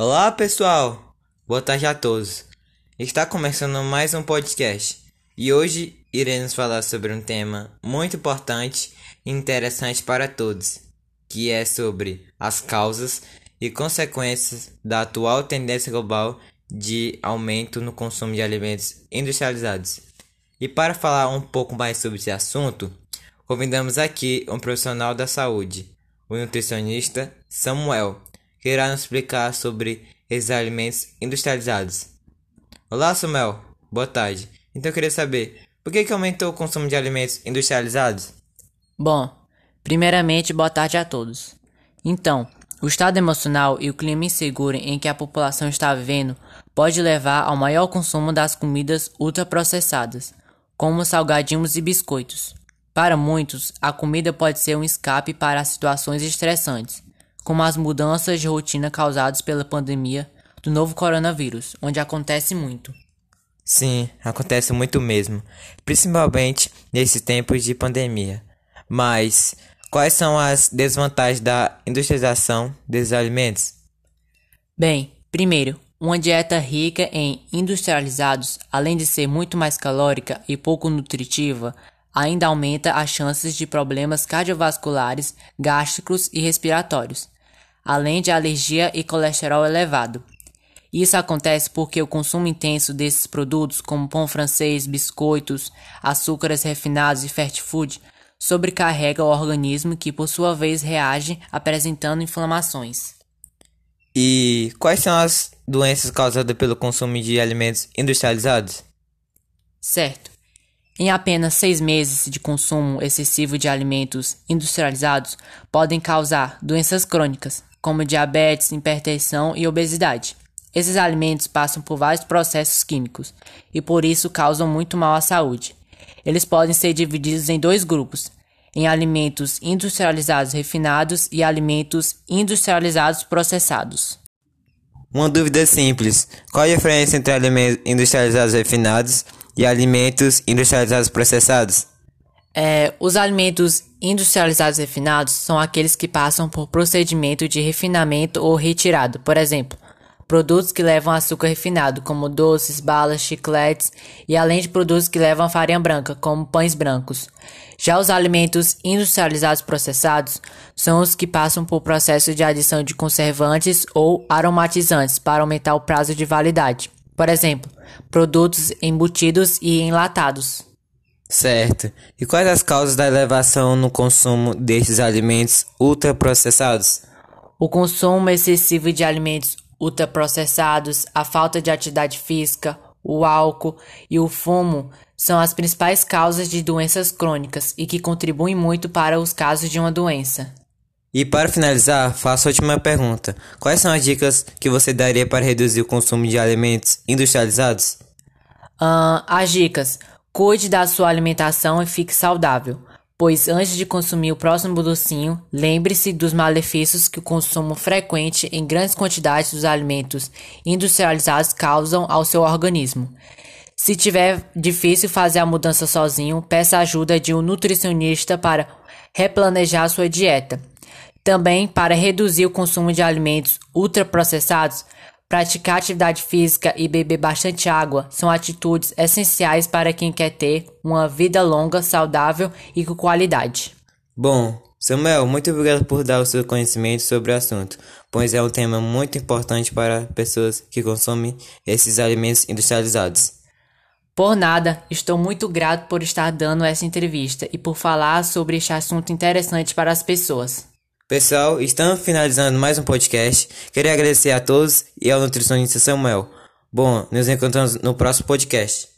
Olá pessoal, boa tarde a todos. Está começando mais um podcast e hoje iremos falar sobre um tema muito importante e interessante para todos, que é sobre as causas e consequências da atual tendência global de aumento no consumo de alimentos industrializados. E para falar um pouco mais sobre esse assunto, convidamos aqui um profissional da saúde, o nutricionista Samuel que irá nos explicar sobre esses alimentos industrializados. Olá, Samuel. Boa tarde. Então eu queria saber, por que, que aumentou o consumo de alimentos industrializados? Bom, primeiramente, boa tarde a todos. Então, o estado emocional e o clima inseguro em que a população está vivendo pode levar ao maior consumo das comidas ultraprocessadas, como salgadinhos e biscoitos. Para muitos, a comida pode ser um escape para situações estressantes, como as mudanças de rotina causadas pela pandemia do novo coronavírus, onde acontece muito. Sim, acontece muito mesmo, principalmente nesses tempos de pandemia. Mas quais são as desvantagens da industrialização desses alimentos? Bem, primeiro, uma dieta rica em industrializados, além de ser muito mais calórica e pouco nutritiva, ainda aumenta as chances de problemas cardiovasculares, gástricos e respiratórios além de alergia e colesterol elevado. Isso acontece porque o consumo intenso desses produtos, como pão francês, biscoitos, açúcares refinados e fast food, sobrecarrega o organismo que, por sua vez, reage apresentando inflamações. E quais são as doenças causadas pelo consumo de alimentos industrializados? Certo. Em apenas seis meses de consumo excessivo de alimentos industrializados, podem causar doenças crônicas, como diabetes, hipertensão e obesidade. Esses alimentos passam por vários processos químicos e por isso causam muito mal à saúde. Eles podem ser divididos em dois grupos: em alimentos industrializados refinados e alimentos industrializados processados. Uma dúvida simples: qual a diferença entre alimentos industrializados refinados e alimentos industrializados processados? É, os alimentos industrializados refinados são aqueles que passam por procedimento de refinamento ou retirado. Por exemplo, produtos que levam açúcar refinado, como doces, balas, chicletes, e além de produtos que levam farinha branca, como pães brancos. Já os alimentos industrializados processados são os que passam por processo de adição de conservantes ou aromatizantes para aumentar o prazo de validade. Por exemplo, produtos embutidos e enlatados. Certo. E quais as causas da elevação no consumo desses alimentos ultraprocessados? O consumo excessivo de alimentos ultraprocessados, a falta de atividade física, o álcool e o fumo são as principais causas de doenças crônicas e que contribuem muito para os casos de uma doença. E para finalizar, faço a última pergunta: quais são as dicas que você daria para reduzir o consumo de alimentos industrializados? Uh, as dicas: Cuide da sua alimentação e fique saudável, pois antes de consumir o próximo docinho, lembre-se dos malefícios que o consumo frequente em grandes quantidades dos alimentos industrializados causam ao seu organismo. Se tiver difícil fazer a mudança sozinho, peça ajuda de um nutricionista para replanejar sua dieta. Também para reduzir o consumo de alimentos ultraprocessados, Praticar atividade física e beber bastante água são atitudes essenciais para quem quer ter uma vida longa, saudável e com qualidade. Bom, Samuel, muito obrigado por dar o seu conhecimento sobre o assunto, pois é um tema muito importante para pessoas que consomem esses alimentos industrializados. Por nada, estou muito grato por estar dando essa entrevista e por falar sobre este assunto interessante para as pessoas. Pessoal, estamos finalizando mais um podcast. Queria agradecer a todos e ao nutricionista Samuel. Bom, nos encontramos no próximo podcast.